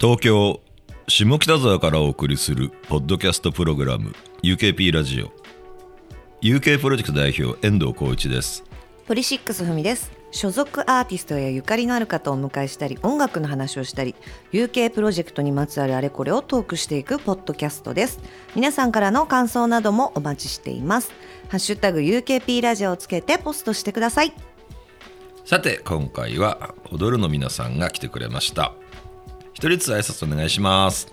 東京下北沢からお送りするポッドキャストプログラム UKP ラジオ。UK プロジェクト代表遠藤浩一です。ポリシックスふみです。所属アーティストやゆかりのある方をお迎えしたり音楽の話をしたり UK プロジェクトにまつわるあれこれをトークしていくポッドキャストです。皆さんからの感想などもお待ちしています。ハッシュタグ UKP ラジオをつけてポストしてください。さて今回は踊るの皆さんが来てくれました一人ずつ挨拶お願いします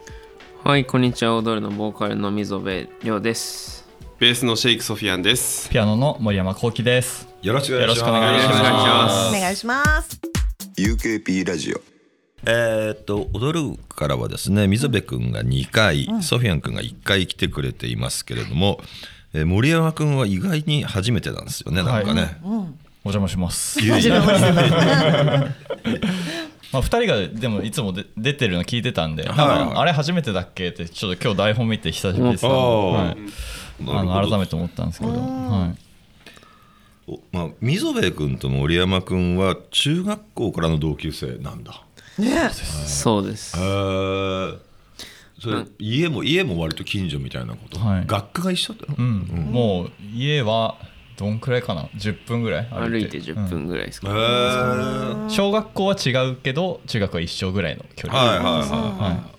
はい、こんにちは。踊るのボーカルの溝部亮です。ベースのシェイクソフィアンです。ピアノの森山幸喜です。よろしくお願いしますよろしくお願いします UKP ラジオえーっと踊るからはですね溝部君が2回、ソフィアン君が1回来てくれていますけれども、えー森山君は意外に初めてなんですよねなんかね、お邪魔します。まあ二人がでもいつもで出てるの聞いてたんで、あれ初めてだっけってちょっと今日台本見て久しぶりです、あー。はい、あど。の改めて思ったんですけど、はい。おまあ、溝部君と森山君は中学校からの同級生なんだ。ね。そうです。へ。えそれ家も家も割と近所みたいなこと、はい。学科が一緒だよ、うん、もう家はどんくらいかな？10分ぐらい？歩いて10分ぐらいですか。うん。小学校は違うけど中学は一緒ぐらいの距離。はいはいはは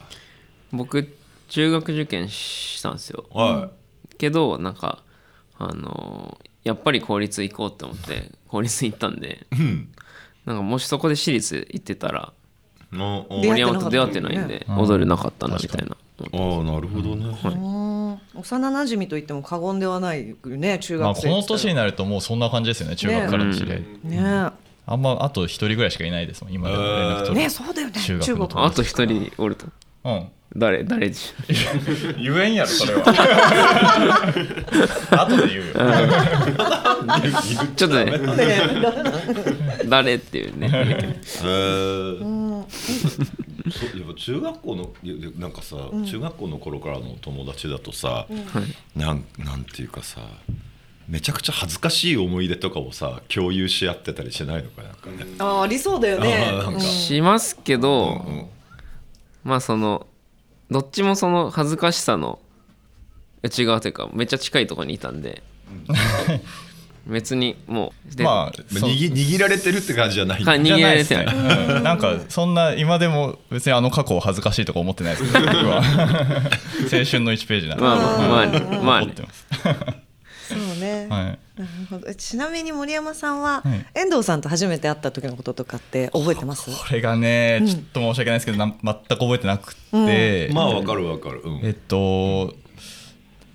僕、中学受験したんですよ。い。はけど、なんか、あのーやっぱり公立行こうって思って、公立行ったんで、いうん。なんかもしそこで私立行ってたら、森山と出会ってないんで、うん。踊れなかったなみたいな。ああなるほどね、うん幼馴染と言っても過言ではないよね中い。まあ学生この年になるともうそんな感じですよね中学からの知り合い。ねあんまあと一人ぐらいしかいないですもん今でも連絡取る。ねそうだよね中学の中国あと一人おると。うん。誰誰でしょ 言えんやろそれは。後で言うよ。ちょっとね、誰っていうね。へえそうやっぱ中学校のなんかさ、中学校の頃からの友達だとさ、なんなんていうかさめちゃくちゃ恥ずかしい思い出とかをさ共有し合ってたりしないのかなんかね、あーありそうだよね。なんか。しますけど、うんまあそのどっちもその恥ずかしさの内側というかめっちゃ近いところにいたんで、別にもうで、まあ握握られてるって感じじゃない。か逃げられてないじゃないですね。うん。なんかそんな今でも別にあの過去を恥ずかしいとか思ってないですけど僕は。青春の1ページなんで。まあまあまあね。まあね。思ってますそうね、はい。なるほど。ちなみに森山さんは、はい。遠藤さんと初めて会った時のこととかって覚えてます？これがねちょっと申し訳ないですけどなん全く覚えてなくて、まあわかるわかる、うん。えっと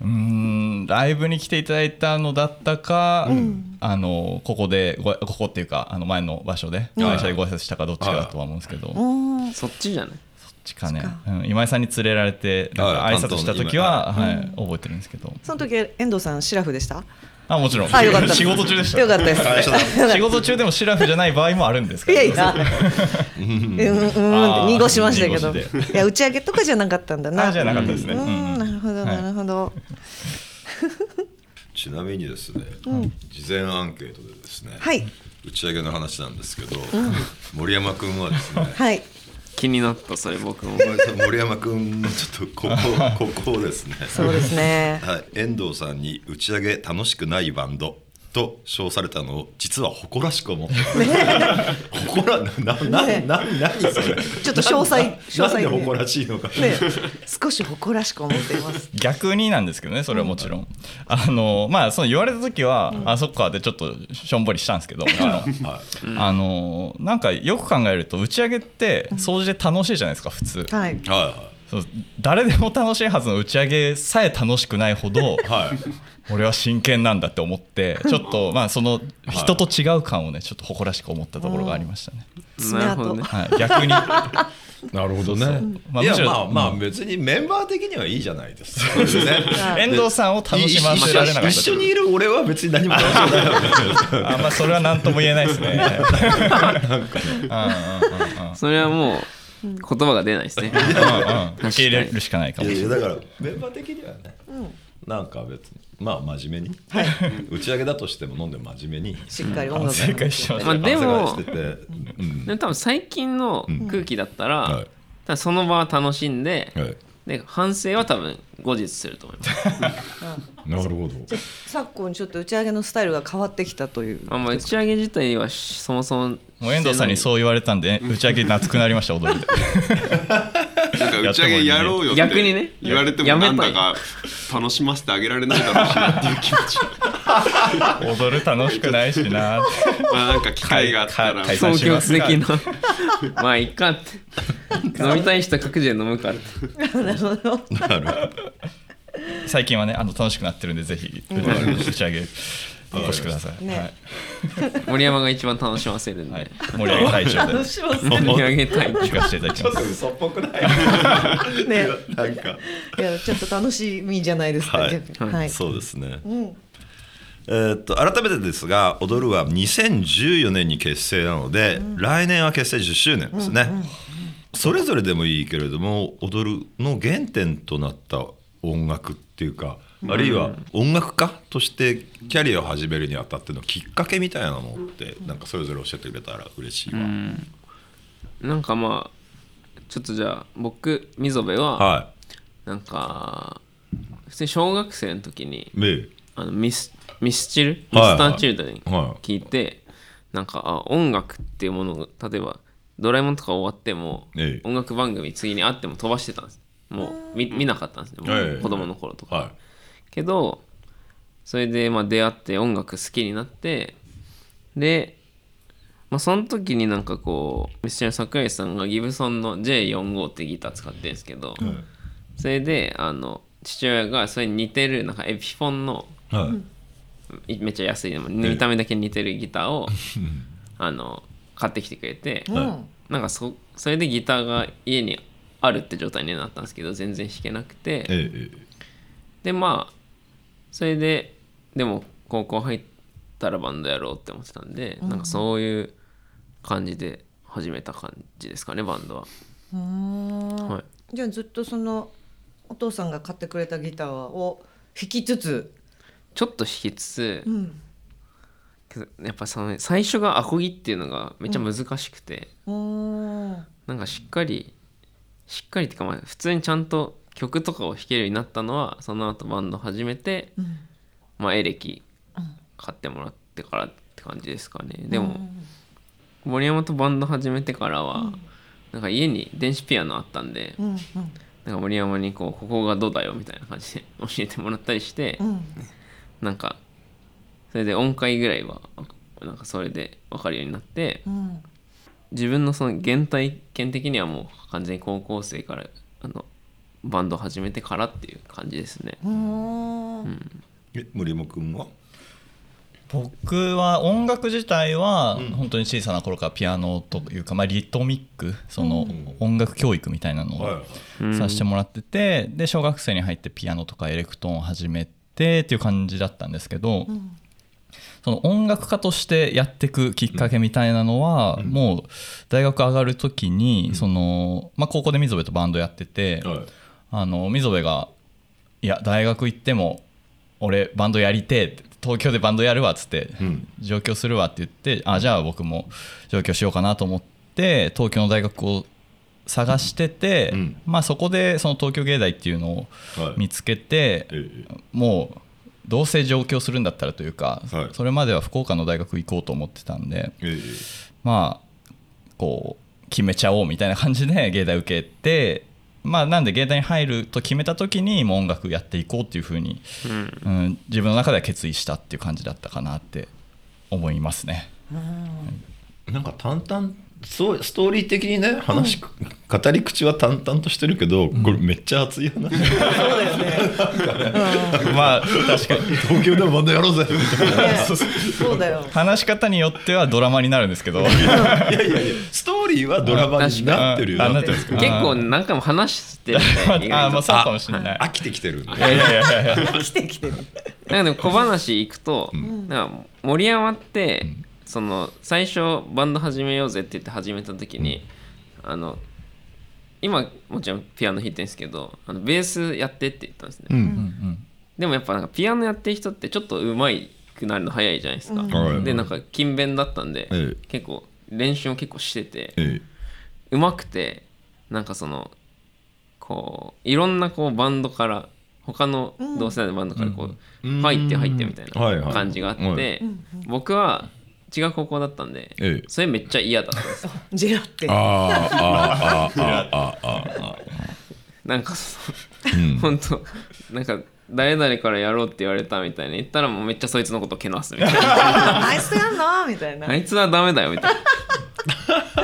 うーんライブに来ていただいたのだったか、あのここでごここっていうかあの前の場所で会社でご挨拶したかどっちかだとは思うんですけど、うんそっちじゃない？ちか。ね、うん、今井さんに連れられてなんかはい挨拶した時は、はい覚えてるんですけど。その時遠藤さんシラフでした？あもちろん。あよかった。仕事中でした。よかったです。仕事中でもシラフじゃない場合もあるんですかいらやいや。うん。うんうんって濁しましたけど。いや打ち上げとかじゃなかったんだな。あじゃなかったですね。ううんん。なるほどはい。なるほど、ちなみにですね、事前アンケートでですね、はい。打ち上げの話なんですけど、森山君はですねはい気になったそれ僕も森山君のちょっとここ ここをですね。そうですね。はい、遠藤さんに打ち上げ楽しくないバンドと称されたのを実は誇らしく思って。誇らなななねな何それ。ちょっと詳細な詳細。ねなんで誇らしいのか。ね少し誇らしく思っています。逆になんですけどねそれはもちろん、あのまあその言われた時は、あそっかでちょっとしょんぼりしたんですけど、あのはい。あの。なんかよく考えると打ち上げって掃除で楽しいじゃないですか普通、はい。はそう誰でも楽しいはずの打ち上げさえ楽しくないほどいはい。はい。俺は真剣なんだって思ってちょっとまあその人と違う感をねちょっと誇らしく思ったところがありましたね、なるほどね。はい、逆に。なるほどね。いやまあむしろまあまあ別にメンバー的にはいいじゃないです。か。ね遠藤さんを楽しませられなかった一緒にいる俺は別に何も楽しくない。あまあそれは何とも言えないですね。それはもう言葉が出ないですね。受け入れるしかないかも。しれないいやいやだからメンバー的にはね、なんか別にまあ真面目に、打ち上げだとしても飲んで真面目に。しっかり音楽。正解しまあでも反省会してて、うん。でも多分最近の空気だったら、その場は楽しんではい。で反省は多分後日すると思います。なるほど。昨今ちょっと打ち上げのスタイルが変わってきたという。あんま打ち上げ自体はしそもそももう遠藤さんにそう言われたんで打ち上げ熱くなりました踊りでなんか打ち上げやろうよ逆にね言われてもやめたないんだか楽しませてあげられないだろうしなっていう気持ち踊る楽しくないしなまあなんか機会があったら解総協散しますか的なまあいっかって飲みたい人は各自で飲むからってなるほど 最近はねあの楽しくなってるんでぜひ打ち上げお越しください、ね。はい。森山が一番楽しませるんで、はい、盛り上げ隊長で。楽します盛り上げたい聞かせていただきます。嘘っぽくない。ね。なんか。いやちょっと楽しみじゃないですか、はい。そうですね、ん。えーっと改めてですが踊るは2014年に結成なので、来年は結成10周年ですね、それぞれでもいいけれども踊るの原点となった音楽っていうか、あるいは音楽家としてキャリアを始めるにあたってのきっかけみたいなのってなんかそれぞれ教えてくれたら嬉しいわ、なんかまあちょっとじゃあ僕溝部ははなんか普通に小学生の時にあのミスミスチル？ミはいスターチルドレンは聞い。てなんかあ音楽っていうものが例えばドラえもんとか終わってもええ。音楽番組次にあっても飛ばしてたんです。もう見見なかったんですねもえ。えう子供の頃とか、はけどそれでまあ出会って音楽好きになってで、まあ、その時になんかこうミスチルの桜井さんがギブソンの J45 ってギター使ってるんですけど、それであの父親がそれに似てるなんかエピフォンのいはい。いめっちゃ安いでも見た目だけ似てるギターを あの買ってきてくれて、うんなんかそそれでギターが家にあるって状態になったんですけど全然弾けなくて、ええええでまあそれででも高校入ったらバンドやろうって思ってたんで、なんかそういう感じで始めた感じですかねバンドは。はい。じゃあずっとそのお父さんが買ってくれたギターを弾きつつ、ちょっと弾きつつ、うん、けどやっぱその最初がアコギっていうのがめっちゃ難しくて、うーん。なんかしっかりしっかりっていうかまあ普通にちゃんと曲とかを弾けるようになったのはその後バンド始めて、まあエレキ買ってもらってからって感じですかね。でも、森山とバンド始めてからは、なんか家に電子ピアノあったんで、うんうん。なんか森山にこうここがどうだよみたいな感じで教えてもらったりして、うん。なんかそれで音階ぐらいはなんかそれで分かるようになって、うん。自分のその原体験的にはもう完全に高校生からあのバンド始めてからっていう感じですね。うーん。え森山君は？僕は音楽自体は本当に小さな頃からピアノというか、まあ、リトミックその音楽教育みたいなのをはい。させてもらっててで小学生に入ってピアノとかエレクトーンを始めてっていう感じだったんですけど、その音楽家としてやっていくきっかけみたいなのは、もう大学上がる時に、そのまあ、高校で溝部とバンドやってて、はい。あの溝部が「いや大学行っても俺バンドやりてえ」って東京でバンドやるわっつって、ん。上京するわって言ってあじゃあ僕も上京しようかなと思って東京の大学を探してて、うん。まあ、そこでその東京芸大っていうのをはい。見つけて、ええ。もうどうせ上京するんだったらというか、はい。それまでは福岡の大学行こうと思ってたんでええ。まあこう決めちゃおうみたいな感じで 芸大受けてまあなんで芸大に入ると決めた時にもう音楽やっていこうっていうふうに、うん、自分の中では決意したっていう感じだったかなって思いますね。なんか淡々そうストーリー的にね話、語り口は淡々としてるけど、これめっちゃ熱い話。まあ確かに。東京でもバンドやろうぜ。みたいなねそうだよ。話し方によってはドラマになるんですけど。いやいやいやストーリーはドラマになってるよ。あなっるなっててるんですか結構何回も話してるあ外とまあそうかもしれない。飽きてきてる。んでいやいやいやいや。来て来てる。なんかでも小話行くと、なんか森山って、その最初バンド始めようぜって言って始めた時に、あの今もちろんピアノ弾いてるんですけどあのベースやってって言ったんですね、うんでもやっぱなんかピアノやってる人ってちょっと上手くなるの早いじゃないですか、はいでなんか勤勉だったんで、ええ。結構練習を結構してて、え上手くてなんかそのこういろんなこうバンドから他の同世代のバンドからこう、うん。入って入ってみたいない感じがあって、はい。僕は違う高校だったんで、ええ。それめっちゃ嫌だったんですよ。ジェラって。あーあーあーあーあー。あなんかそーうん。の本当なんか誰々からやろうって言われたみたいな言ったらもうめっちゃそいつのことけなすみたいな。あいつやんのみたいな。あいつはダメだよみたい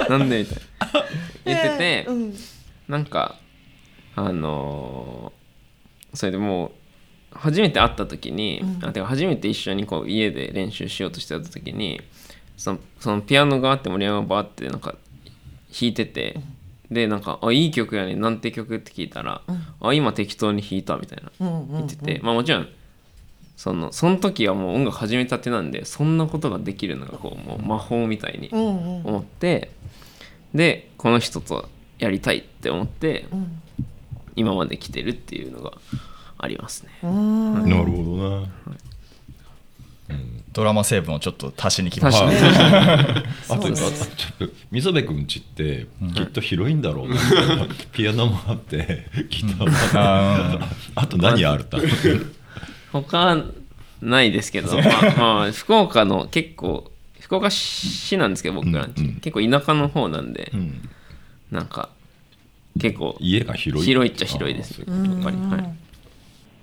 な。なんでみたいな。言ってて、うん。なんかあのーそれでもう初めて会った時に、あてか初めて一緒にこう家で練習しようとしてた時にそのそのピアノがあって森山がバーってなんか弾いてて、でなんか「あいい曲やねなんて曲?」って聞いたら「あ今適当に弾いた」みたいな言ってて、まあもちろんそのその時はもう音楽始めたてなんでそんなことができるのがこうもう魔法みたいに思って、でこの人とやりたいって思って、今まで来てるっていうのがありますね。なるほどな。ドラマ成分をちょっと足しに来ました。はねいあとちょっと溝部君家ってきっと広いんだろうな、ピアノもあって ギターもあって。あと何あるた他ないですけど、まあ、まあ福岡の結構福岡市なんですけど僕らんち、うんうん。結構田舎の方なんで、うん。なんか結構家が広い。広いっちゃ広いです。やっぱり、はい、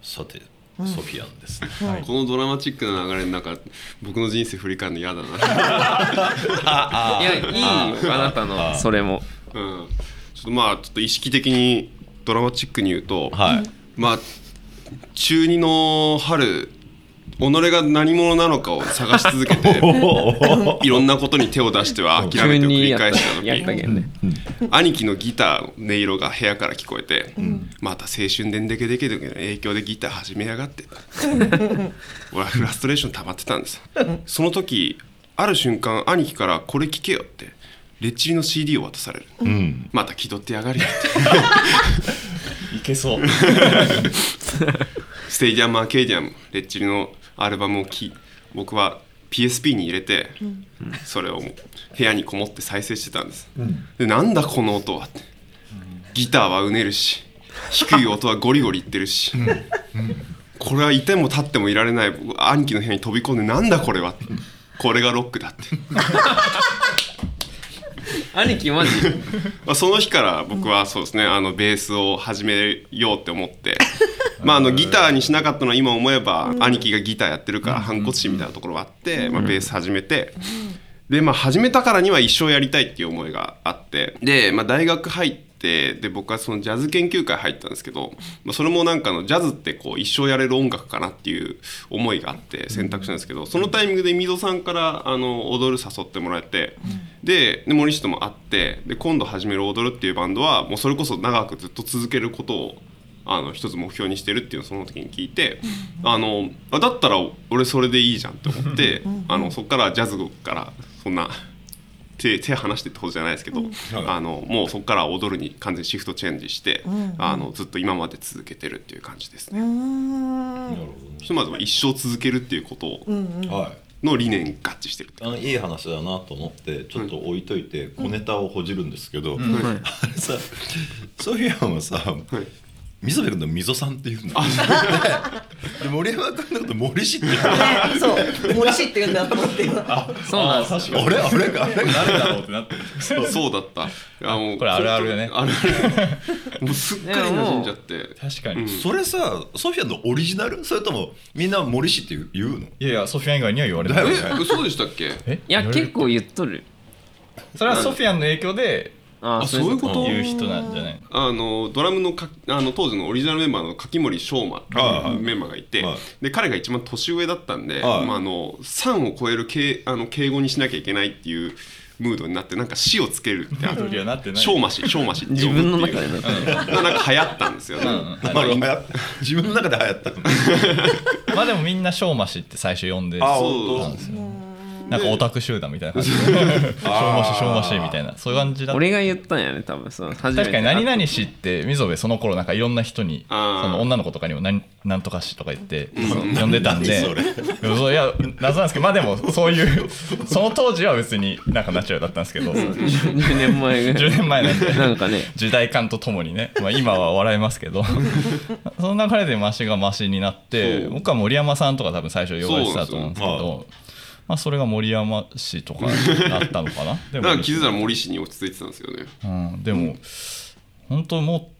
さてソフィアンですね、このドラマチックな流れの中僕の人生振り返るの嫌だな。いやいいよあ。なたのそれも。うん。ちょっとまあちょっと意識的にドラマチックに言うと、はい。まあ中2の春己が何者なのかを探し続けて いろんなことに手を出しては諦めてを繰り返した時んね。兄貴のギターの音色が部屋から聞こえて、また青春デンデケデケデケの影響でギター始めやがって。俺はフラストレーション溜まってたんです。その時ある瞬間兄貴から「これ聴けよ」ってレッチリの CD を渡される、うん。また気取ってやがりやって。いけそう。 Stadium Arcadium レッチリのアルバムをき僕は PSP に入れて、それを部屋にこもって再生してたんです、でなんだこの音はって。ギターはうねるし低い音はゴリゴリいってるし、これはいても立ってもいられない僕兄貴の部屋に飛び込んでなんだこれはって。これがロックだって。兄貴マジ？まあ、その日から僕はそうですねあのベースを始めようって思ってまああのギターにしなかったのは今思えば兄貴がギターやってるから反骨心みたいなところがあって、まあ、ベース始めて。でまあ始めたからには一生やりたいっていう思いがあってで、まあ、大学入ってで僕はそのジャズ研究会入ったんですけど、まあ、それもなんかのジャズってこう一生やれる音楽かなっていう思いがあって選択したんですけどそのタイミングで溝さんからあの踊る誘ってもらえてでで森下とも会ってで今度始める踊るっていうバンドはもうそれこそ長くずっと続けることをあの一つ目標にしてるっていうのをその時に聞いて、あのあだったら俺それでいいじゃんって思って、あのそこからジャズからそんな手手離してってことじゃないですけど、あのもうそこから踊るに完全にシフトチェンジして、あのずっと今まで続けてるっていう感じですね。ひとまずは一生続けるっていうことをはい。の理念に合致してるってあのいい話だなと思ってちょっと置いといて小ネタをほじるんですけど、あれさソフィアンはさ、溝部君の溝さんっていうんだ で森山君のこと森氏って言うそう。森氏って言うんだと思って今。そうなんです。あれあれあれ。誰だろうってなってそうだった。あもうこれあるあるだね。あるある。もうすっかり馴染んじゃって。確かに、いそれさソフィアンのオリジナル？それともみんな森氏って言う言うのやいやソフィアン以外には言われない。ね。え、嘘でしたっけ？え？いや結構言っとる。それはソフィアンの影響でああそういうこと？言う人なんじゃないあのドラムのかあの当時のオリジナルメンバーの柿森翔馬ってはいうメンバーがいて、はい。で彼が一番年上だったんで、はい。まあ、あの3を超える敬あの敬語にしなきゃいけないっていうムードになってなんか死をつけるって あといやなってない。翔馬氏翔馬氏って自分の中でね。なんか流行ったんですよね、まあ流行っ自分の中で流行った。の まあでもみんなショーマシって最初呼んであそうなんですよなんかオタク集団みたいな感じ。で消耗し消耗しみたいな。そういう感じだった。俺が言ったんやね多分その初めて。確かに何々氏って溝部その頃なんかいろんな人にその女の子とかにも何なんとか氏とか言って呼んでたんで。いや謎なんですけどまあでもそういうその当時は別になんかナチュラルだったんですけど。10 10年前ぐらい。年前なんで。なんかね。時代感とともにね、まあ、今は笑えますけど。その流れでマシがマシになって僕は森山さんとか多分最初呼ばれてたと思うんですけどまあ、それが森山氏とかだったのかな。でもだから気づいたら森氏に落ち着いてたんですよね。うん、でも、本当も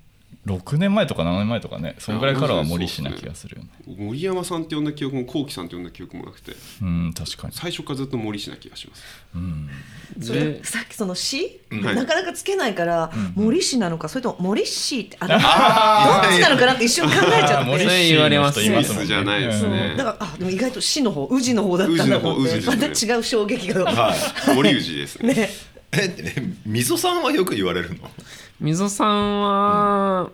6年前とか7年前とかねそのぐらいからは森氏な気がするよね。森山さんって呼んだ記憶も幸喜さんって呼んだ記憶もなくて。うん確かに。最初からずっと森氏な気がします。それでさっきその詩、はいなかなかつけないから、森氏なのかそれとも森氏ってあれどっちなのかなって一瞬考えちゃって。森それ言われますね。じゃないですね。だからあでも意外と死の方宇治の方だったんだと思って。宇治の方宇治まですねた違う衝撃が、はい。森氏ですね。ね。ええ溝さんはよく言われるの？溝さんは、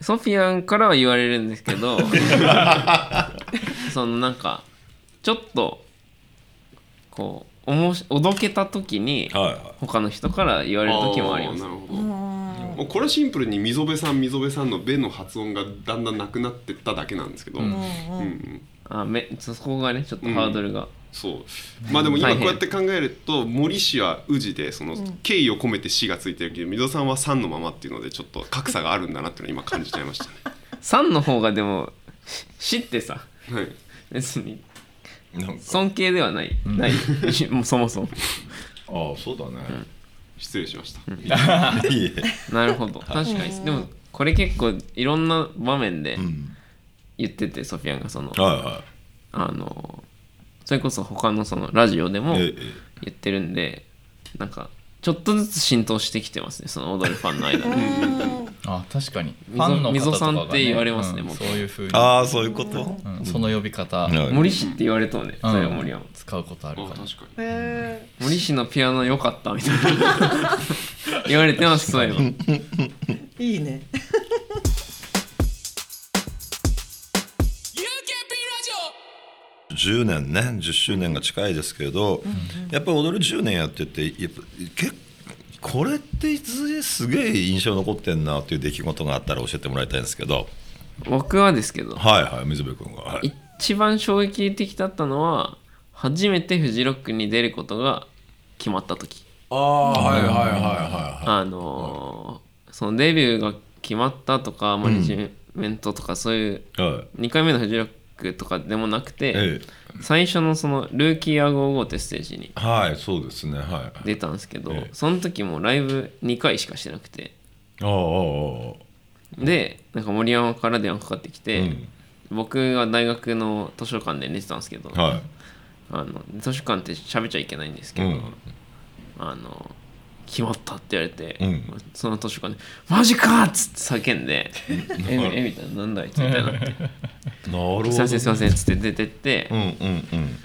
ソフィアンからは言われるんですけど そのなんかちょっとこうおもしおどけた時にはいはい。他の人から言われる時もあります。ーなるほど。もうこれはシンプルに溝辺さん溝辺さんの「べ」の発音がだんだんなくなってっただけなんですけど、うんうん。あめそこがねちょっとハードルが、そう。まあでも今こうやって考えると森氏は宇治でその敬意を込めて「氏」がついてるけど溝さんは「さん」のままっていうのでちょっと格差があるんだなっていうのを今感じちゃいましたね。3の方がでもしってさはい。別に尊敬ではない、ないもう そもそも。ああそうだね、失礼しました。いいえ。なるほど。確かに。でもこれ結構いろんな場面でうん。言ってて、ソフィアンがそのはいはあのそれこそ他のそのラジオでも言ってるんでなんかちょっとずつ浸透してきてますねその踊るファンの間であ確かに。フ溝ァンの方とかが、ね、溝さんって言われますねうん。もう。そういうふうに。えああそういうこと、うん。その呼び方、はい。森氏って言われとうねうん。それは森山使うことああるから。確かに。へ森氏のピアノ良かったみたいな。言われてますそういえばーいいね10年ね10周年が近いですけど、やっぱり踊る10年やっててやっぱ結これっていつすげえ印象残ってんなっていう出来事があったら教えてもらいたいんですけど。僕はですけどはいはい水部君が、はい、一番衝撃的だったのは初めてフジロックに出ることが決まった時。ああはいはいはいはあのーそのデビューが決まったとかマネジメントとかそういういはい。はい2回目のフジロックとかでもなくて、え最初のそのルーキーアゴーゴーってステージにえはいそうですねはい。出たんですけど、ええ。その時もライブ2回しかしてなくて。ああでなんか森山から電話かかってきて、うん。僕が大学の図書館で寝てたんですけど、あはい。あの図書館って喋っちゃいけないんですけど、うん。あの決まったって言われて、うん。その図書館で「マジか!」っつって叫んで「ええみたいな「なんだあいつ」みたいになってなるほ「どすいませんすいません」っつって出てって、うんうんうん。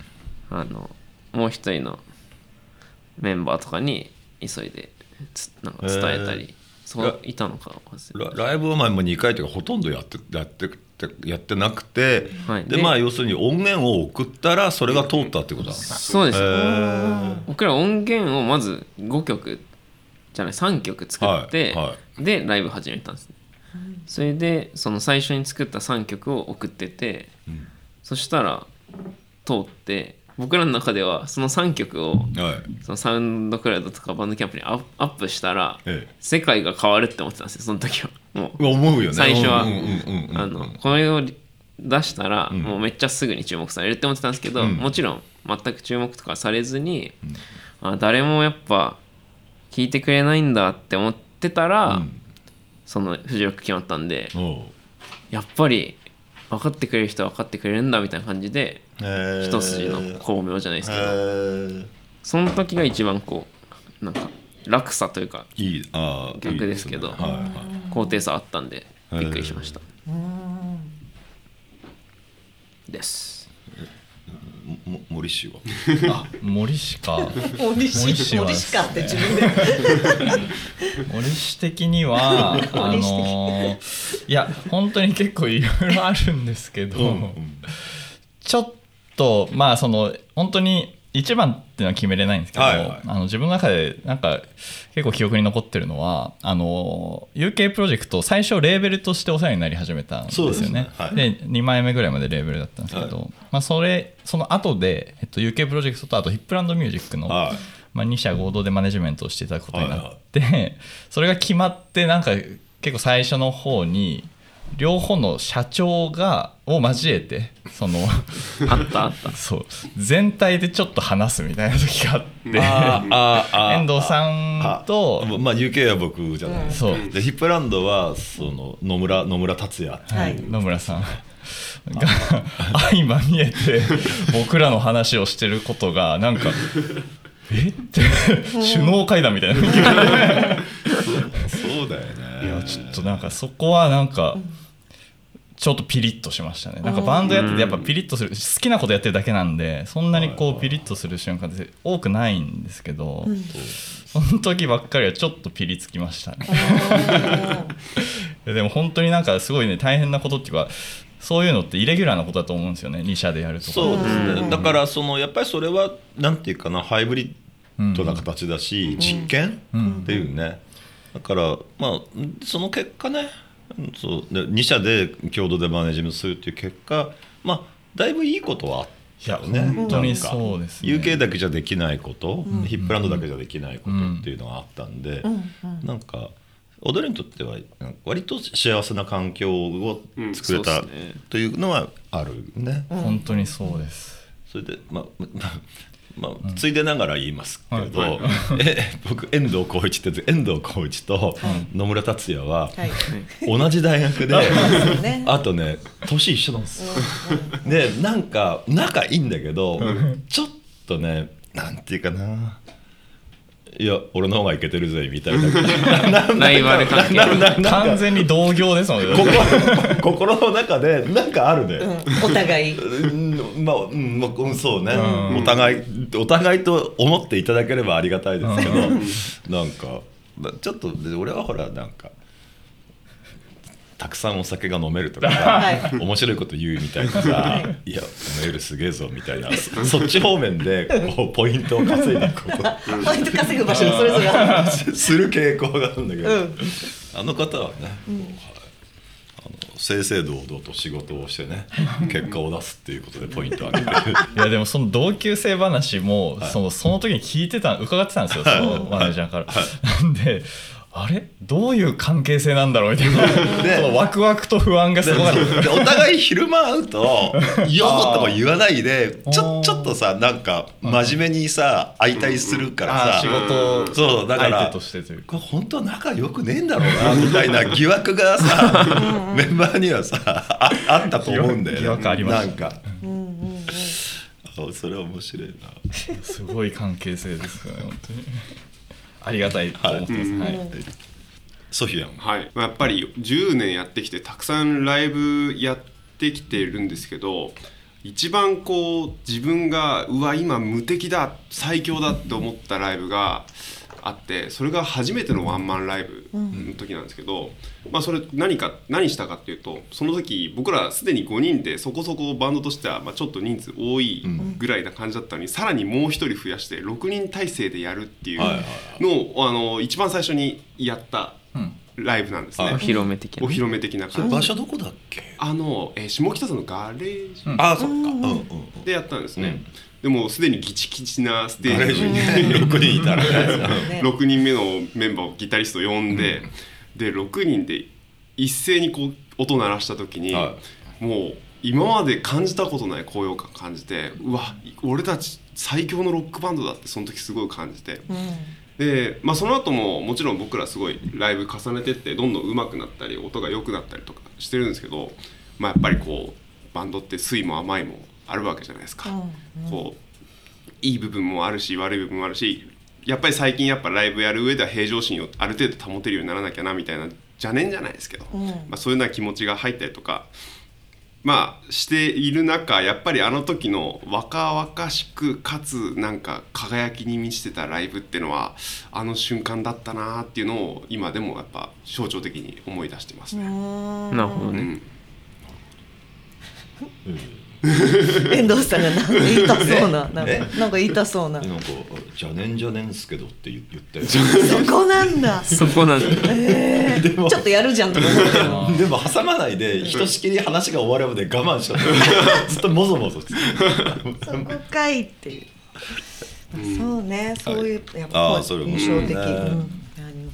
あのもう一人のメンバーとかに急いでつなんか伝えたり、へー。そういたのかラライブはまあもう2回というかほとんどやってやってやってなくて、はい。ででまあ要するに音源を送ったらそれが通ったってことだ。そうです、へー。僕ら音源をまず5曲じゃない3曲作って、はいはでライブ始めたんですね。それでその最初に作った3曲を送ってて、そしたら通って僕らの中ではその3曲をはい。そのサウンドクラウドとかバンドキャンプにアップしたら、ええ。世界が変わるって思ってたんですよその時は。もう思うよね。最初は。これを出したらもうめっちゃすぐに注目されるって思ってたんですけど、うん。もちろん全く注目とかされずに、あ誰もやっぱ聞いてくれないんだって思ってたら、うん。そのフジロック決まったんでやっぱり分かってくれる人は分かってくれるんだみたいな感じでへー。一筋の巧妙じゃないですけへどー。その時が一番こうなんか落差というか逆ですけどね。はいはい。高低差あったんでびっくりしました。です。も森氏は。あ森氏か。森 森氏森氏かって自分で。森氏的には あのーいや本当に結構いろいろあるんですけど、ちょっとまあその本当に一番っていうのは決めれないんですけど、はいはい。あの自分の中でなんか結構記憶に残ってるのはあの UK プロジェクト最初レーベルとしてお世話になり始めたんですよね。ですね。はい。で2枚目ぐらいまでレーベルだったんですけど、はまあ、それその後で、えっと、UK プロジェクトとあとヒップランドミュージックの、はい。まあ、2社合同でマネジメントをしていただくことになって、それが決まってなんか結構最初の方に両方の社長がを交えてそのあったあった。そう全体でちょっと話すみたいな時があって。あ遠藤さんとあまあ UK は僕じゃないですか、そう。でヒップランドはその野村野村達也はい野村さん。が相まみえて僕らの話をしてることがなんかえって 首脳会談みたいな そうだよねいやちょっとなんかそこはなんかちょっとピリッとしましたね。なんかバンドやっててやっぱピリッとする好きなことやってるだけなんでそんなにこうピリッとする瞬間って多くないんですけどその時ばっかりはちょっとピリつきましたね。いや でも本当になんかすごいね大変なことっていうかそういうのってイレギュラーなことだと思うんですよね2社でやるとか。そうですね。だからそのやっぱりそれはなんていうかなハイブリッドな形だし、実験っていうねだからまあその結果ねうんそうで2社で共同でマネジメントするっていう結果まあだいぶいいことはあったよね。いや本当にそうですね。UK だけじゃできないこと、ヒップランドだけじゃできないことっていうのがあったんで、なんか踊りにとっては割と幸せな環境を作れうん。たそうっすね。というのはあるね。本当にそうです。それでまあまあまあ、ついでながら言いますけど、はい え僕遠藤浩一って遠藤浩一と野村達也ははい。同じ大学で、ね。あとね年一緒なんです。よ。でなんか仲いいんだけど、ちょっとねなんていうかな。いや俺の方がイケてるぜみたいな。ライバル関係。完全に同業ですもんね。心心の中でなんかあるね、お互い。うんまあ、うんまあうん、そうね、うん。お互いお互いと思っていただければありがたいですけど、なんかまあちょっとで俺はほらなんかたくさんお酒が飲めるとかさ、は面白いこと言うみたいなさ「い。やお前よりすげえぞ」みたいな。そそっち方面でこうポイントを稼いでこポイント稼ぐ場所がそれぞれ。する傾向があるんだけど、うん。あの方はね、はいあの正々堂々と仕事をしてね 結果を出すっていうことでポイントを上げてる。いやでもその同級生話もそのその時に聞いてた伺ってたんですよそのマネージャーから。なん であれ？どういう関係性なんだろうみたいな。そのワクワクと不安がすごかった。でお互い昼間会うと「よー」とか言わないでちょちょっとさなんか真面目にさ相対するからさ。あー仕事そうだから相手としてというか。これ本当は仲良くねえんだろうなみたいな疑惑がさメンバーにはさああったと思うんだよね。疑惑ありまなんか。あそれは面白いな。すごい関係性ですよね本当に。ありがたいと思ってます。はい。ソフィアンはい、まあやっぱり10年やってきてたくさんライブやってきてるんですけど一番こう自分がうわ今無敵だ最強だって思ったライブがあってそれが初めてのワンマンライブの時なんですけど、まあそれ何か何したかっていうとその時僕らすでに5人でそこそこバンドとしてはまあちょっと人数多いぐらいな感じだったのに、さらにもう1人増やして6人体制でやるっていうはいはいのをあの一番最初にやったライブなんですね。はい。お披露目的な。お披露目的な感じ。場所どこだっけ？あの、えー下北沢のガレージ。あそっか。うん。うんうんでやったんですね、でもすでにギチギチなステージににね6人いたらねね6人目のメンバーをギタリスト呼んで、で6人で一斉にこう音鳴らした時に、はもう今まで感じたことない高揚感感じてうわ俺たち最強のロックバンドだってその時すごい感じて。で、まあ、その後ももちろん僕らすごいライブ重ねてってどんどん上手くなったり音が良くなったりとかしてるんですけど、まあ、やっぱりこうバンドって酸いも甘いもあるわけじゃないですか。こういい部分もあるし悪い部分もあるしやっぱり最近やっぱライブやる上では平常心をある程度保てるようにならなきゃなみたいな邪念じゃないですけど、まあ、そういうような気持ちが入ったりとかまあしている中やっぱりあの時の若々しくかつなんか輝きに満ちてたライブっていうのはあの瞬間だったなっていうのを今でもやっぱ象徴的に思い出してますね。なるほどね。うん 遠藤さんがなんか言いたそうななんかえなんか言いたそうな。なんか「じゃねんじゃねんすけど」って言言ったよそこなんだ。そこなんだ。えー。ちょっとやるじゃんとか思ってるでも挟まないでひとしきり話が終わるまで我慢しちゃって。ずっともぞもぞそこかいっていう。そうね。そういうやっぱあーそれ面印象的、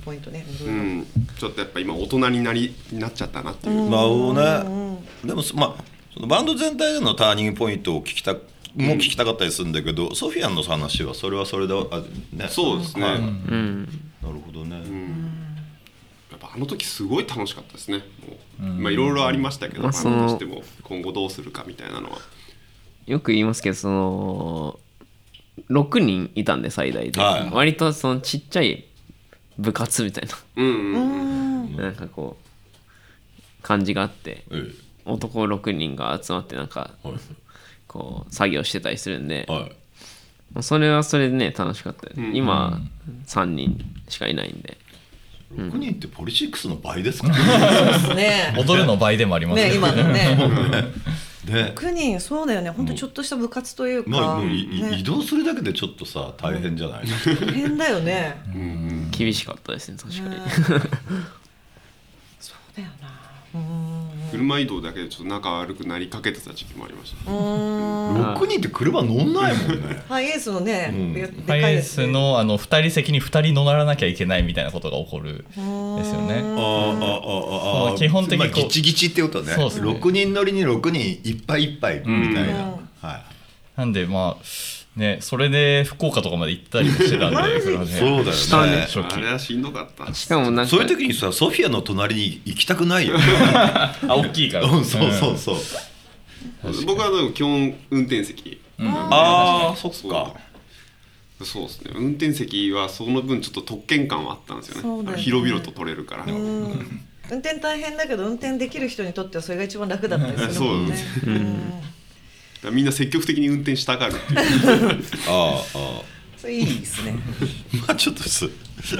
ポイントね。うん、ちょっとやっぱ今大人になりになっちゃったなっていう、まあおねでもそまあそのバンド全体でのターニングポイントを聞きたも聞きたかったりするんだけど、ソフィアンの話はそれはそれであね。そうですね。はい。うん。なるほどね、やっぱあの時すごい楽しかったですね。まあいろいろありましたけど、まあバンドとしても今後どうするかみたいなのは。よく言いますけどその6人いたんで最大で、はい。割とそのちっちゃい部活みたいうんうんな、なんかこう感じがあって。え男6人が集まってなんかえはい。こう作業してたりするんで、はい。まあそれはそれでね楽しかったです、今3人しかいないんで。6人ってポリシックスの倍ですか、ですね。踊るの倍でもありますね。今のね。ね。6人そうだよね。本当ちょっとした部活というか、まあ、もう移動するだけでちょっとさ大変じゃない、大変だよね、厳しかったですね確かに、ね。そうだよな。うん車移動だけでちょっと仲悪くなりかけてた時期もありました、ね6人って車乗んないもんね。ハイエースのね、うん。ででハイエーかいですねスのあの2人席に2人乗らなきゃいけないみたいなことが起こるですよね。ああああああ基本的にまあギチギチってことねそうですね。6人乗りに6人いっぱいいっぱいみたいな、うん。はい。なんでまあねそれで福岡とかまで行ったりもしてたんでそうだよね。初期あれはしんどかった。しかもなんかそういう時にさソフィアの隣に行きたくないよね。あ大きいから。うんそうそうそう、僕はでも基本運転席。ああそっか。そうですね。運転席はその分ちょっと特権感はあったんですよね。そうだよね。広々と取れるから、うん。運転大変だけど運転できる人にとってはそれが一番楽だったりするもんね。そううん。だからみんな積極的に運転したがるっていう。あああそれいいですね。あ まあちょっとす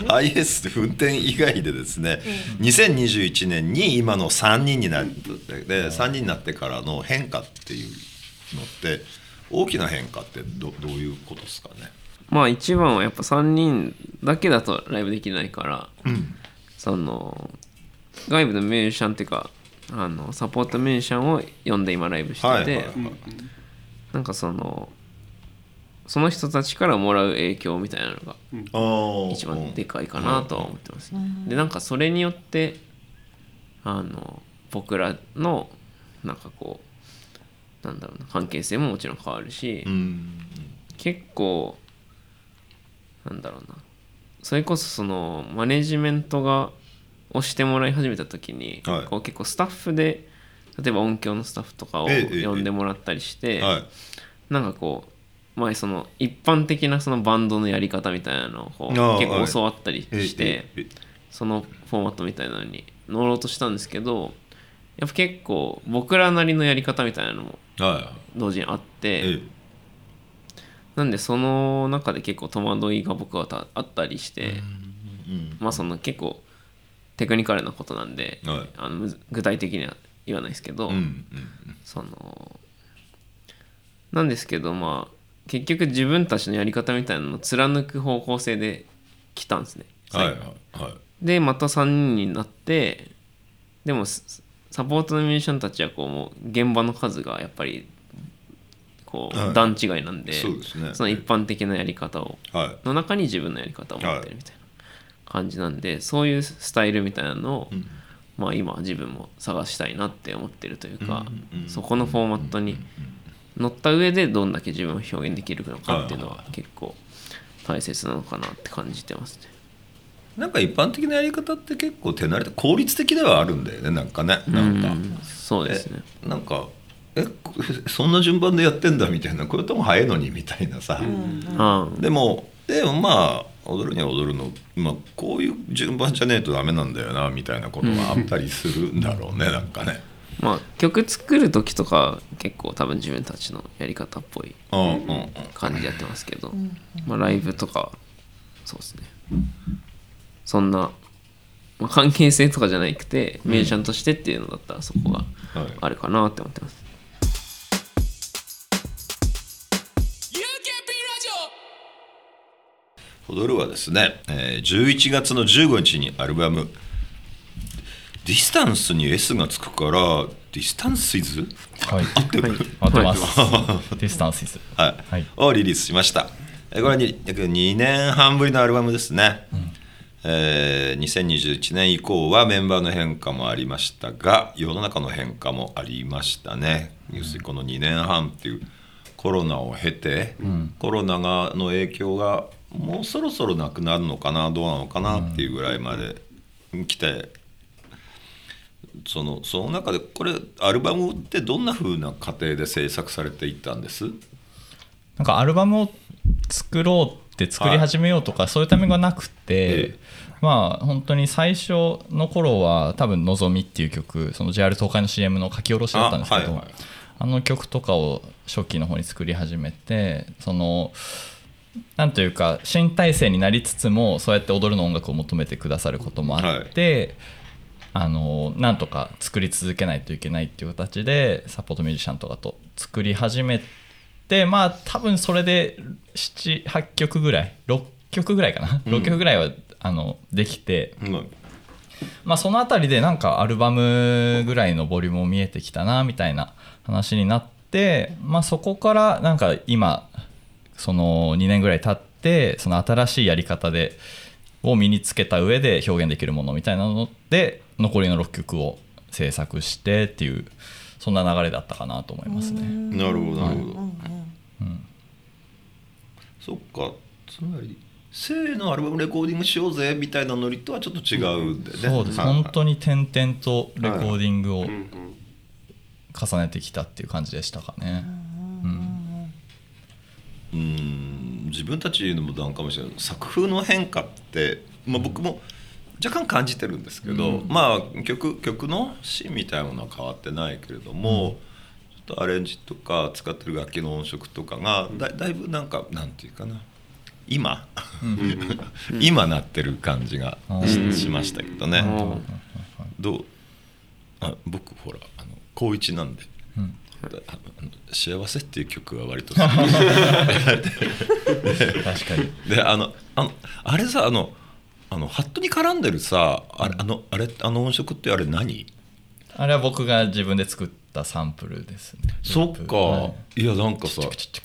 IS 運転以外でですね、2021年に今の3人になってで3人になってからの変化っていうのって大きな変化ってどどういうことですかね？まあ一番はやっぱ3人だけだとライブできないから、その外部のミュージシャンっていうかあのサポートミュージシャンを呼んで今ライブしてて、はいはいはいなんかそのその人たちからもらう影響みたいなのが一番でかいかなとは思ってます、でなんかそれによってあの僕らのなんかこうなんだろうな関係性ももちろん変わるし、うん。結構なんだろうなそれこそそのマネジメントがをしてもらい始めた時に、はい。こう結構スタッフで例えば音響のスタッフとかをええええ呼んでもらったりして、はい。なんかこう前その一般的なそのバンドのやり方みたいなのをこう結構教わったりええして、ええそのフォーマットみたいなのに乗ろうとしたんですけどやっぱ結構僕らなりのやり方みたいなのもは同時にあって、なんでその中で結構戸惑いが僕はたあったりして、まあその結構テクニカルなことなんで、はい。あの具体的には言わないですけど、うんうんそのなんですけどまあ結局自分たちのやり方みたいなのを貫く方向性で来たんですね。はいはいはい。でまた3人になってでもスサポートのミュージシャンたちはこうもう現場の数がやっぱりこはい。う段違いなんで、そうですね。その一般的なやり方をはい。の中に自分のやり方を持ってるみたいな感じなんで、そういうスタイルみたいなのを、まあ今自分も探したいなって思ってるというか、そこのフォーマットに乗った上でどんだけ自分を表現できるのかっていうのは結構大切なのかなって感じてますね。なんか一般的なやり方って結構手慣れて効率的ではあるんだよねなんかねなんか、うんそうですね。なんかえそんな順番でやってんだみたいなこれとも早いのにみたいなさ、あでもでもまあ踊るには踊るの、まあ、こういう順番じゃねえとダメなんだよなみたいなことがあったりするんだろうねなんかね。まあ曲作る時とか結構多分自分たちのやり方っぽいうんうんうん。感じでやってますけど、まあ、ライブとかそうですね。そんな、まあ、関係性とかじゃなくてミュージシャンとしてっていうのだったらそこがはい。あるかなって思ってます、踊るはですね、えー11月の15日にアルバム「DISTANCE」に S がつくから「DISTANCES？はい。合ってる、合ってます。 DISTANCES。はい。はい。をリリースしました。えーこれはに約2年半ぶりのアルバムですね、えー2021年以降はメンバーの変化もありましたが世の中の変化もありましたね。要するにこの2年半っていうコロナを経て、コロナがの影響がもうそろそろなくなるのかなどうなのかなっていうぐらいまで来て、そのその中でこれアルバムってどんな風な過程で制作されていったんです？なんかアルバムを作ろうって作り始めようとかそういうタイミングがなくて、えまあ本当に最初の頃は多分「のぞみ」っていう曲その JR 東海の CM の書き下ろしだったんですけどあ,、の曲とかを初期の方に作り始めてそのなんというか新体制になりつつもそうやって踊るの音楽を求めてくださることもあって、あのなんとか作り続けないといけないっていう形でサポートミュージシャンとかと作り始めてまあ多分それで78曲ぐらい6曲ぐらいかな、6曲ぐらいはあのできて、うん。まあ、その辺りでなんかアルバムぐらいのボリュームも見えてきたなみたいな話になって、まあ、そこからなんか今その2年ぐらい経ってその新しいやり方でを身につけた上で表現できるものみたいなので残りの6曲を制作してっていうそんな流れだったかなと思いますね。なるほどなるほど、そっか。つまりせーのアルバムレコーディングしようぜみたいなノリとはちょっと違うんでね、そうです。はい本当に点々とレコーディングをうんうん。重ねてきたっていう感じでしたかね。うん自分たちのもなんかもしれない。作風の変化って、まあ、僕も若干感じてるんですけど、まあ曲曲の芯みたいなものは変わってないけれども、ちょっとアレンジとか使ってる楽器の音色とかがだだいぶなんかなんていうかな。今、今なってる感じがし,、しましたけどね。どう？あ僕ほらあの高一なんで、あの幸せっていう曲は割と確かに。であのあのあれさあのあのハットに絡んでるさあれあのあれあの音色ってあれ何？あれは僕が自分で作ったサンプルですね。そっか、、はい。やなんかさ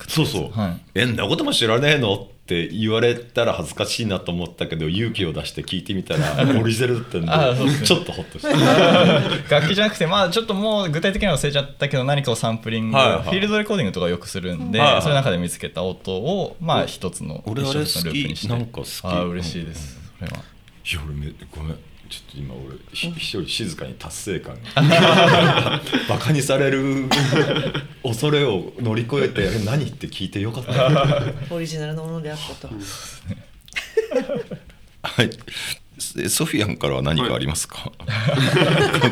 そうそう、はいえんなことも知らねえのって言われたら恥ずかしいなと思ったけど勇気を出して聞いてみたら オリジナルだったんでね。ちょっとホッとした 楽器じゃなくて、まあ、ちょっともう具体的には忘れちゃったけど何かをサンプリング、はいはい。フィールドレコーディングとかよくするんで、はいはい。その中で見つけた音を、まあ、一つの一つのループにして。好きなんか好き。ああ嬉しいです。それは。いや俺めごめんちょっと今俺ひ一人静かに達成感が。バカにされる恐れを乗り越えて え何って聞いてよかった。オリジナルのものであったと。はい。えソフィアンからは何かありますか、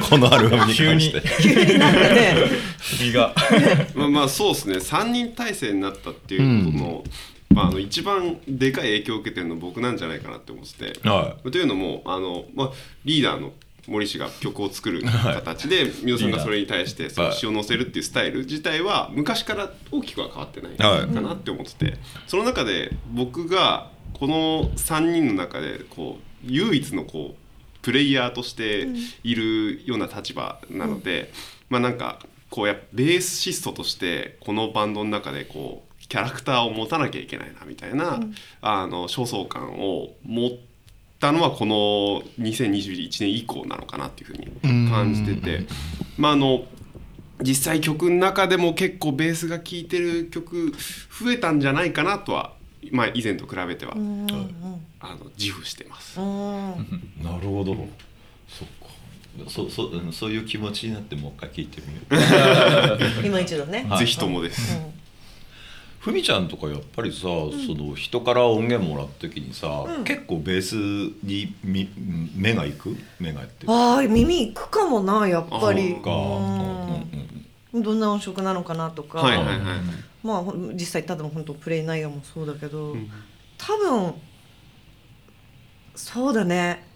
このアルバムに関して。急に。なんかね。まあまあそうですね。3人体制になったっていうことの,、まあ、あの一番でかい影響を受けてるのは僕なんじゃないかなって思ってて、はというのもあの、まあ、リーダーの森氏が曲を作る形で皆さんがそれに対してその詩を乗せるっていうスタイル自体は昔から大きくは変わってないかなって思ってて。その中で僕がこの3人の中でこう唯一のこうプレイヤーとしているような立場なので、まあなんかこうやベーシストとしてこのバンドの中でこうキャラクターを持たなきゃいけないなみたいな、あの焦燥感を持ったのはこの2021年以降なのかなっていうふうに感じてて。まああの実際曲の中でも結構ベースが効いてる曲増えたんじゃないかなとは、まあ、以前と比べては、あの自負してます。いなるほど。そっか。そそうんそういう気持ちになってもう一回聞いてみよう。今一度ね。は いぜひともです。ふみちゃんとかやっぱりさ、その人から音源もらった時にさ、結構ベースにみ目がいく？目がいって。るああ耳いくかもなやっぱり。か、うん。うんうんどんな音色なのかなとか。はいはいはい。まあ実際多分本当プレイ内容もそうだけど、多分そうだね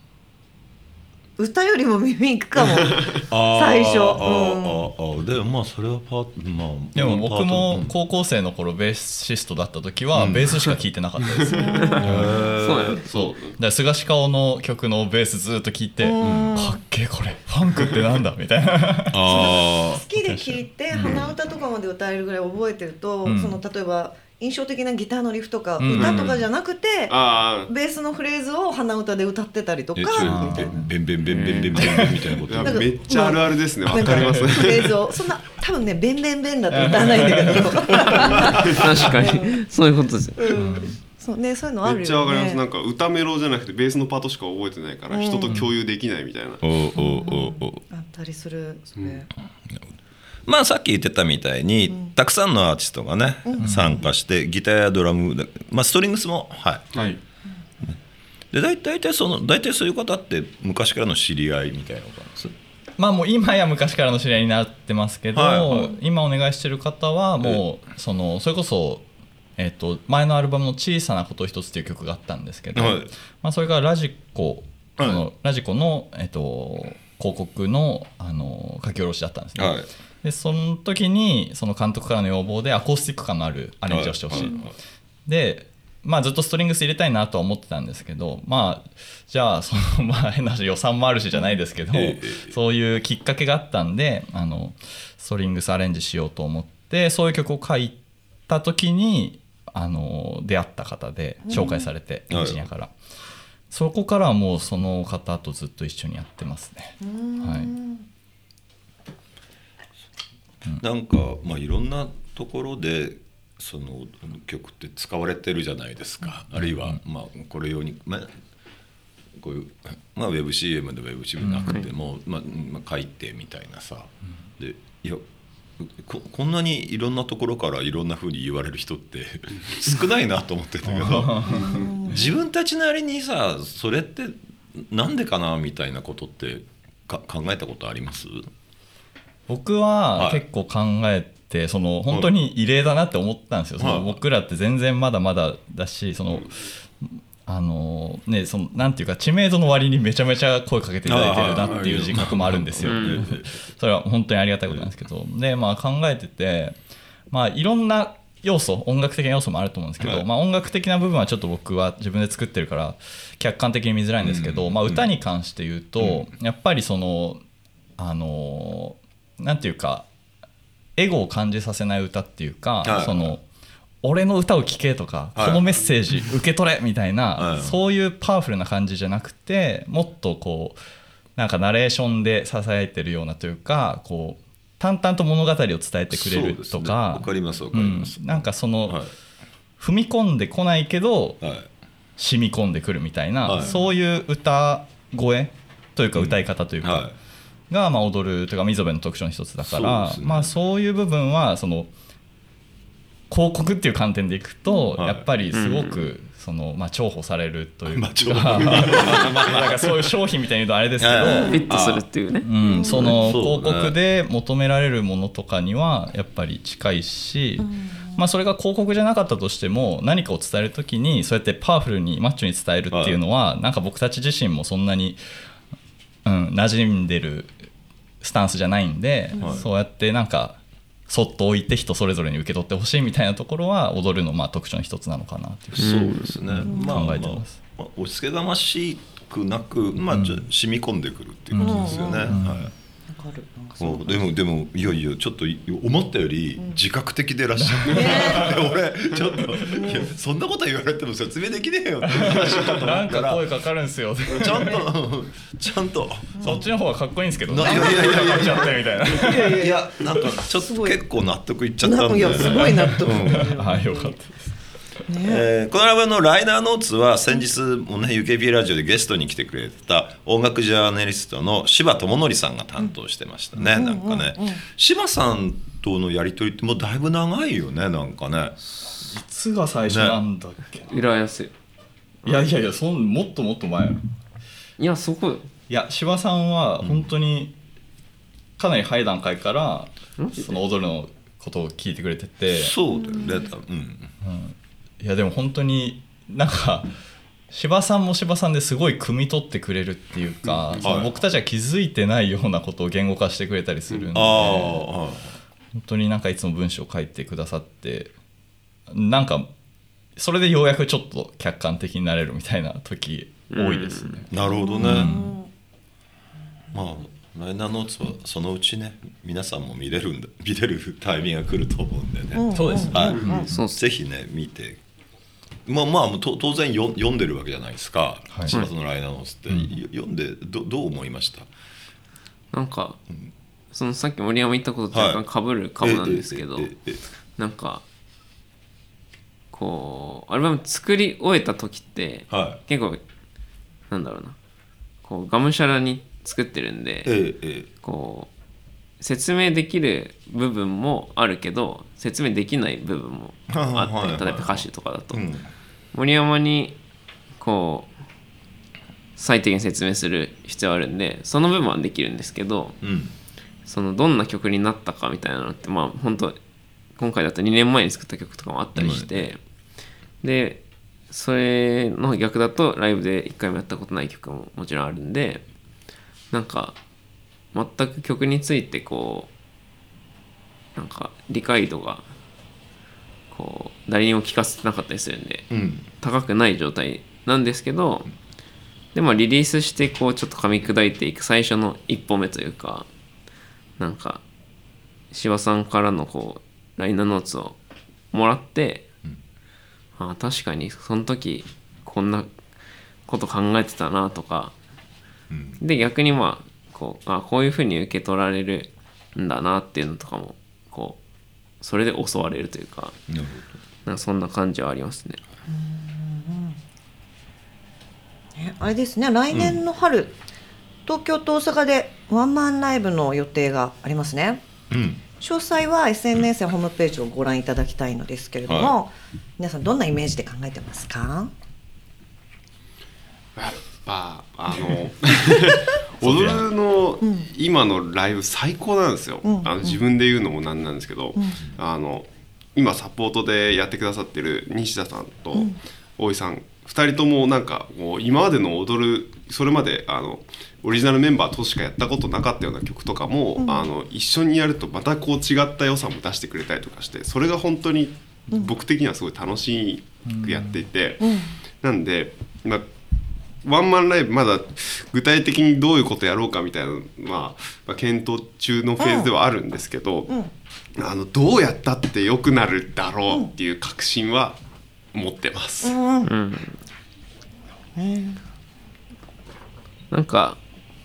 歌よりも耳いくかも。最初。うん。あーあー。でもまあそれはパートまあでも僕も高校生の頃ベーシストだった時はベースしか聴いてなかったです、そうだから菅氏顔の曲のベースずっと聴いて、かっけえこれファンクってなんだみたいな。あ好きで聴いて鼻歌とかまで歌えるぐらい覚えてると、うん。その例えば印象的なギターのリフとか、うん歌とかじゃなくて、あベースのフレーズを鼻歌で歌ってたりとか。ベンベンベンベンベンベンベンみたいなことめっちゃあるあるですねわかりますフレーズをそんな多分ね「ベンベンベン」だと歌わないんだけど、確かにそういうことですよそうねそういうのあるよね。めっちゃわかりますなんか歌メロじゃなくてベースのパートしか覚えてないから人と共有できないみたいなおうおうおうおうあったりするそれ。まあさっき言ってたみたいに、たくさんのアーティストがね、参加してギターやドラムで、まあ、ストリングスもはい。はい。で大大体その大体そういう方って昔からの知り合いみたいなことなんです？まあもう今や昔からの知り合いになってますけど、はいはい。今お願いしてる方はもうそのそれこそ、えっと前のアルバムの「小さなこと一つ」っていう曲があったんですけど、はい。まあ、それがラジコ、はい。そのラジコの、えっと広告のあの書き下ろしだったんですね。はい。でその時にその監督からの要望でアコースティック感のあるアレンジをしてほしい、はい。はいはいで、まあ、ずっとストリングス入れたいなとは思ってたんですけどまあじゃあ その、まあ、変な話予算もあるしじゃないですけど、ええ。そういうきっかけがあったんであのストリングスアレンジしようと思ってそういう曲を書いた時にあの出会った方で紹介されて、うんエンジニアから。そこからはもうその方とずっと一緒にやってますね。はい。なんか、まあ、いろんなところでその曲って使われてるじゃないですか、あるいは、まあ、これ用に、まあ、こういう、まあ、ウェブ CM でウェブ CM なくても、まあまあ、書いてみたいなさ、でいやここんなにいろんなところからいろんなふうに言われる人って 少ないなと思ってたけど自分たちなりにさそれってなんでかなみたいなことってか考えたことあります？僕ははい。結構考えて、その本当に異例だなって思ったんですよ、そのはい。僕らって全然まだまだだしその、あのねそのなんていうか知名度の割にめちゃめちゃ声かけていただいてるなっていう自覚もあるんですよ、うん。それは本当にありがたいことなんですけどでまあ考えててまあいろんな要素音楽的な要素もあると思うんですけど、はい。まあ、音楽的な部分はちょっと僕は自分で作ってるから客観的に見づらいんですけど、うん。まあ、歌に関して言うと、やっぱりそのあのなんていうかエゴを感じさせない歌っていうか、はい。その俺の歌を聴けとか、はい。このメッセージ受け取れみたいな、はいそういうパワフルな感じじゃなくてもっとこうなんかナレーションで支えてるようなというかこう淡々と物語を伝えてくれるとそうですね。かりますわかります、うん。なんかその、はい。踏み込んでこないけどはい。染み込んでくるみたいな、はい。そういう歌声というか歌い方というか、はい。がまあ踊るというか溝辺の特徴の一つだからそうね。まあ、そういう部分はその広告っていう観点でいくと、はい。やっぱりすごくその、まあ、重宝されるというか, なんかそういう商品みたいに言うとあれですけど、フィットするっていうね。うん、その広告で求められるものとかにはやっぱり近いし、まあ、それが広告じゃなかったとしても何かを伝える時にそうやってパワフルにマッチョに伝えるっていうのは、なんか僕たち自身もそんなに、うん、馴染んでるスタンスじゃないんで、はい。そうやってなんかそっと置いて人それぞれに受け取ってほしいみたいなところは踊るのまあ特徴の一つなのかなっていうそうですね、まあ考えてます。まあまあ押し付けがましくなく、まあ、染み込んでくるっていうことですよね、はいる。なんかそうでもでもいやいやちょっと思ったより自覚的でいらっしゃる、俺ちょっといやそんなこと言われても説明できねえよって話かと思なんから声かかるんですよ。ちゃんと ちゃんと。そっちの方がかっこいいんですけどないやいやいやいや。かかっちゃってみたいな。いやなんかちょっと結構納得いっちゃったんでいやすごい納得、はいよかったですえーこのラブのライナーノーツは先日もね UKP ラジオでゲストに来てくれた音楽ジャーナリストの柴智則さんが担当してましたね、なんかね、柴さんとのやり取りってもうだいぶ長いよねなんかね。いつが最初なんだっけ、浦安。いやいやいやそんもっともっと前。いいやそこ。よや柴さんは本当にかなり早い段階からその踊るのことを聞いてくれてて。そうだよね多分。うんいやでも本当になんか柴さんも柴さんですごい汲み取ってくれるっていうか、そのはい僕たちは気づいてないようなことを言語化してくれたりするんで、あ本あ当になんかいつも文章を書いてくださってなんかそれでようやくちょっと客観的になれるみたいな時多いですね。なるほどね、まあライナーノーツはそのうちね皆さんも見れるんだ見れるタイミングが来ると思うんでね、そうですね。はい、そうっすぜひね見てまあまあと当然よ読んでるわけじゃないですか。はい。のライナーノーツって、よ読んでどどう思いました？なんかそのさっき森山言ったことと若干かぶるかもなんですけど、えええええ。なんかこうアルバム作り終えた時って、えはい。結構なんだろうな。こうがむしゃらに作ってるんで、えええ。こう説明できる部分もあるけど説明できない部分もあって、はいはいはい。例えば歌詞とかだと、えうん。森山にこう最適に説明する必要あるんでその部分はできるんですけどうん。そのどんな曲になったかみたいなのってまあ本当今回だと2年前に作った曲とかもあったりして、でそれの逆だとライブで1回もやったことない曲ももちろんあるんでなんか全く曲についてこうなんか理解度がこう誰にも聞かせてなかったりするんでうん。高くない状態なんですけどでもリリースしてこうちょっと噛み砕いていく最初の一歩目というかなんか柴さんからのこうライナーノーツをもらって、ああ確かにその時こんなこと考えてたなとか、で逆にまあこうあこういうふうに受け取られるんだなっていうのとかもこうそれで襲われるというかなるほなんかそんな感じはありますね。ねあれですね来年の春、東京と大阪でワンマンライブの予定がありますね。どうん。詳細は SNS やホームページをご覧いただきたいのですけれども、は皆さんどんなイメージで考えてますか？やっぱあの 踊るの今のライブ最高なんですよ、うん。あの自分で言うのもなんなんですけど、あの今サポートでやってくださってる西田さんと大井さん2人ともなんかもう今までの踊るそれまであのオリジナルメンバーとしかやったことなかったような曲とかも、あの一緒にやるとまたこう違った良さも出してくれたりとかしてそれが本当に僕的にはすごい楽しくやっていて、なんで、まあ、ワンマンライブまだ具体的にどういうことやろうかみたいなのは、まあ、検討中のフェーズではあるんですけど、あのどうやったって良くなるだろうっていう確信は持ってます。なんか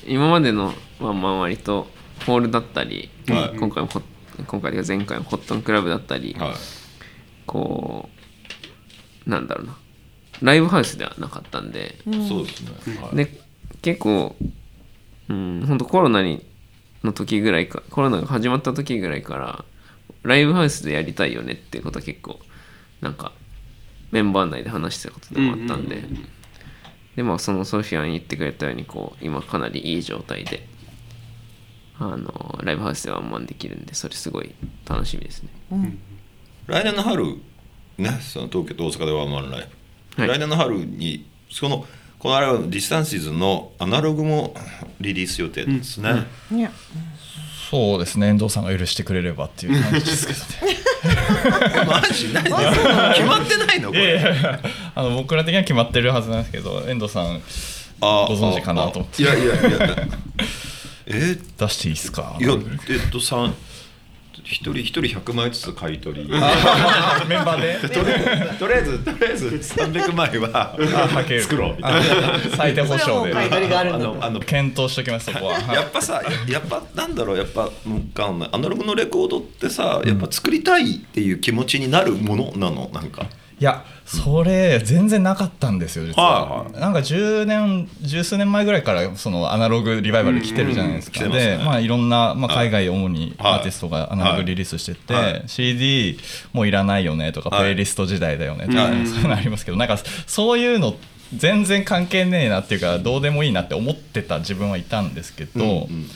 今までのワンマン割とホールだったり、はい。今回もホ今回というか前回もコットンクラブだったり、はい。こうなんだろうなライブハウスではなかったんで、そうですね、はい。で結構うん本当コロナにの時ぐらいかコロナが始まった時ぐらいからライブハウスでやりたいよねっていうことは結構なんかメンバー内で話してたことでもあったんで、でもそのソフィアン言ってくれたようにこう今かなりいい状態であのライブハウスでワンマンできるんでそれすごい楽しみですね。来年の春ねその東京と大阪でワンマンライブ、はい。来年の春にそのこのあれは DISTANCES のアナログもリリース予定ですね、ねそうですね。遠藤さんが許してくれればっていう感じですけどね。マジ何決まってないのこれ。あの僕ら的には決まってるはずなんですけど遠藤さんあご存知かなと思って。いやいやいや。え？出していいですか？いやえっとさ一人一人100枚ずつ買い取り。メンバーで？とりあえずとりあえず300枚は作ろうみたいな。最低保証で。う買い取りがあるんだあのあの検討しときますそこは。はいやっぱさややっぱなんだろうやっぱうんわかんないアナログのレコードってさやっぱ作りたいっていう気持ちになるものなのなんかいやそれ全然なかったんですよ実は、はいはい。なんか10年十数年前ぐらいからそのアナログリバイバル来てるじゃないですか、うんうんねで、まあ、いろんな、まあ、はい。海外主にはい。アーティストがアナログリリースしてて、はい。CD もういらないよねとか、はい。プレイリスト時代だよねとか、はいそういうのありますけどなんかそういうの全然関係ねえなっていうかどうでもいいなって思ってた自分はいたんですけど、うんうん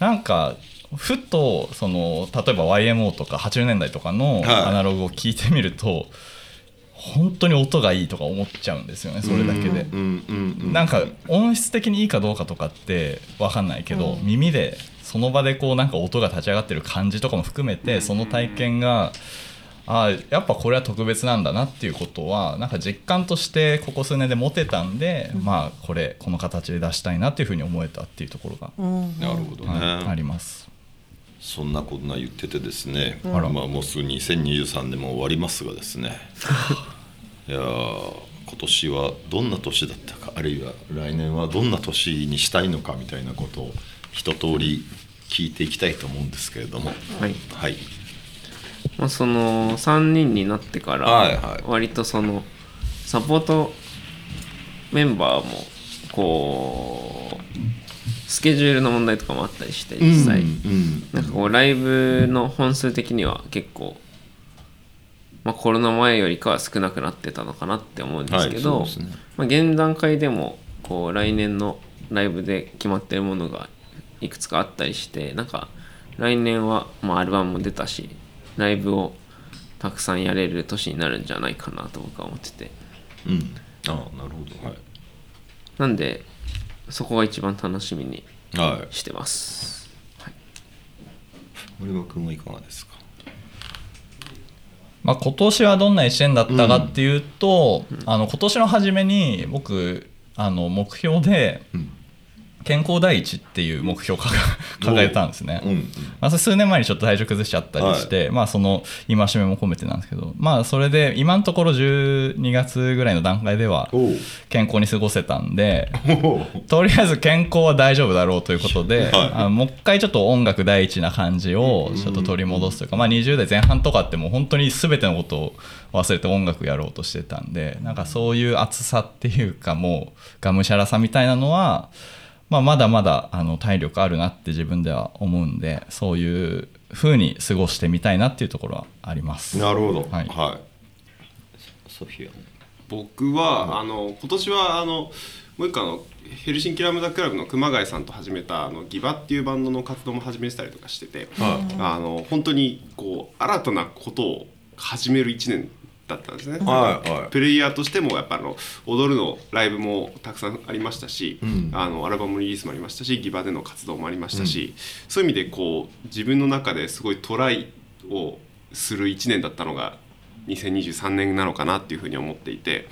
なんかふとその例えば YMO とか80年代とかのはい。アナログを聞いてみると、本当に音がいいとか思っちゃうんですよねそれだけで。うんうんうんなんか音質的にいいかどうかとかって分かんないけど、耳でその場でこうなんか音が立ち上がってる感じとかも含めてその体験があーやっぱこれは特別なんだなっていうことはなんか実感としてここ数年で持てたんで、まあこれこの形で出したいなっていうふうに思えたっていうところが、なるほどね、はいあります。そんなこんな言っててですね、あら。まあ、もうすぐ2023年も終わりますがですね いやー今年はどんな年だったかあるいは来年はどんな年にしたいのかみたいなことを一通り聞いていきたいと思うんですけれども。はい。はい。まあ、その3人になってから割とそのサポートメンバーもこうスケジュールの問題とかもあったりして実際、うん。なんかこうライブの本数的には結構、まあ、コロナ前よりかは少なくなってたのかなって思うんですけど、はいね。まあ、現段階でもこう来年のライブで決まってるものがいくつかあったりしてなんか来年はまあアルバムも出たしライブをたくさんやれる年になるんじゃないかなと僕は思ってて。うん。ああなるほど。はい。なんでそこが一番楽しみにはい。してます。森場君はいかがですか？まあ、今年はどんな1年だったかっていうと、あの今年の初めに僕あの目標でん健康第一っていう目標を掲げたんですね、うんうん。まあ、数年前にちょっと体調崩しちゃったりして、まあその戒めも込めてなんですけどまあそれで今のところ12月ぐらいの段階では健康に過ごせたんでとりあえず健康は大丈夫だろうということで、はい。もう一回ちょっと音楽第一な感じをちょっと取り戻すというか、まあ、20代前半とかってもう本当に全てのことを忘れて音楽やろうとしてたんでなんかそういう熱さっていうかもうがむしゃらさみたいなのは、まあ、まだまだあの体力あるなって自分では思うんでそういう風に過ごしてみたいなっていうところはあります。なるほど。はい。はい。ソフィア。僕は、あの今年はあのもう一個あのヘルシンキラムダクラブの熊谷さんと始めたあのギバっていうバンドの活動も始めてたりとかしてて、あの本当にこう新たなことを始める1年だったんですね。はいはい。プレイヤーとしてもやっぱあの踊るのライブもたくさんありましたし、あのアルバムリリースもありましたしギバでの活動もありましたし、そういう意味でこう自分の中ですごいトライをする1年だったのが2023年なのかなっていうふうに思っていて、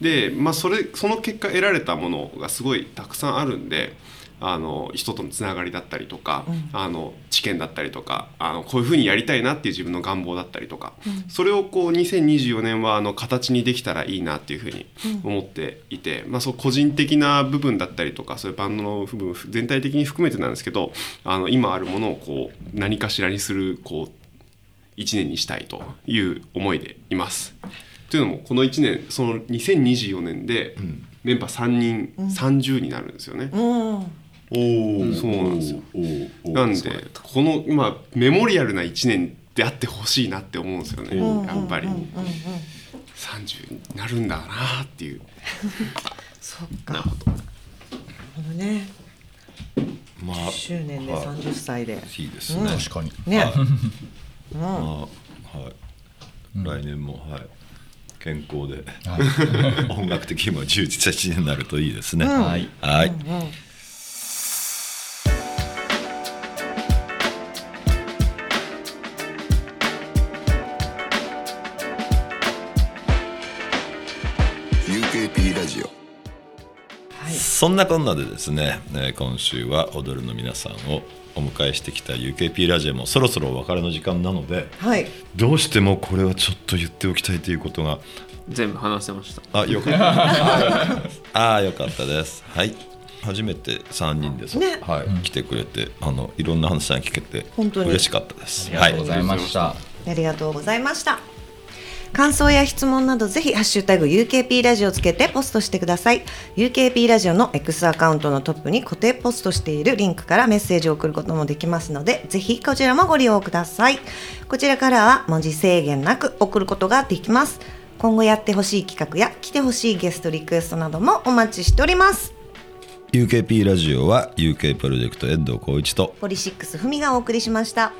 で、まあ、それその結果得られたものがすごいたくさんあるんであの人とのつながりだったりとか、あの知見だったりとかあのこういうふうにやりたいなっていう自分の願望だったりとか、それをこう2024年はあの形にできたらいいなっていうふうに思っていて、まあ、そう個人的な部分だったりとかそういうバンドの部分全体的に含めてなんですけどあの今あるものをこう何かしらにするこう1年にしたいという思いでいます。というのもこの1年その2024年でメンバー3人30になるんですよね。おおそうなんですよ。なんでこのまあメモリアルな1年であってほしいなって思うんですよね。やっぱり30になるんだなっていうそっかなるほどこのねまあ10周年ではい30歳でいいですね、確かにねまあはい、来年もはい健康で、音楽的にも充実した1年になるといいですね、はいはい、ーそんなこんなでですね、えー今週は踊るの皆さんをお迎えしてきた UKP ラジオもそろそろお別れの時間なのではい。どうしてもこれはちょっと言っておきたいということが全部話せました。あよかった。あよかったです。はい。初めて3人でさ、ね。はい。来てくれてあのいろんな話が聞けて本当に。嬉しかったです。ありがとうございました、ありがとうございました感想や質問などぜひハッシュタグ UKP ラジオをつけてポストしてください。UKP ラジオの X アカウントのトップに固定ポストしているリンクからメッセージを送ることもできますのでぜひこちらもご利用ください。こちらからは文字制限なく送ることができます。今後やってほしい企画や来てほしいゲストリクエストなどもお待ちしております。UKP ラジオは UK プロジェクト遠藤浩一とポリシックスふみがお送りしました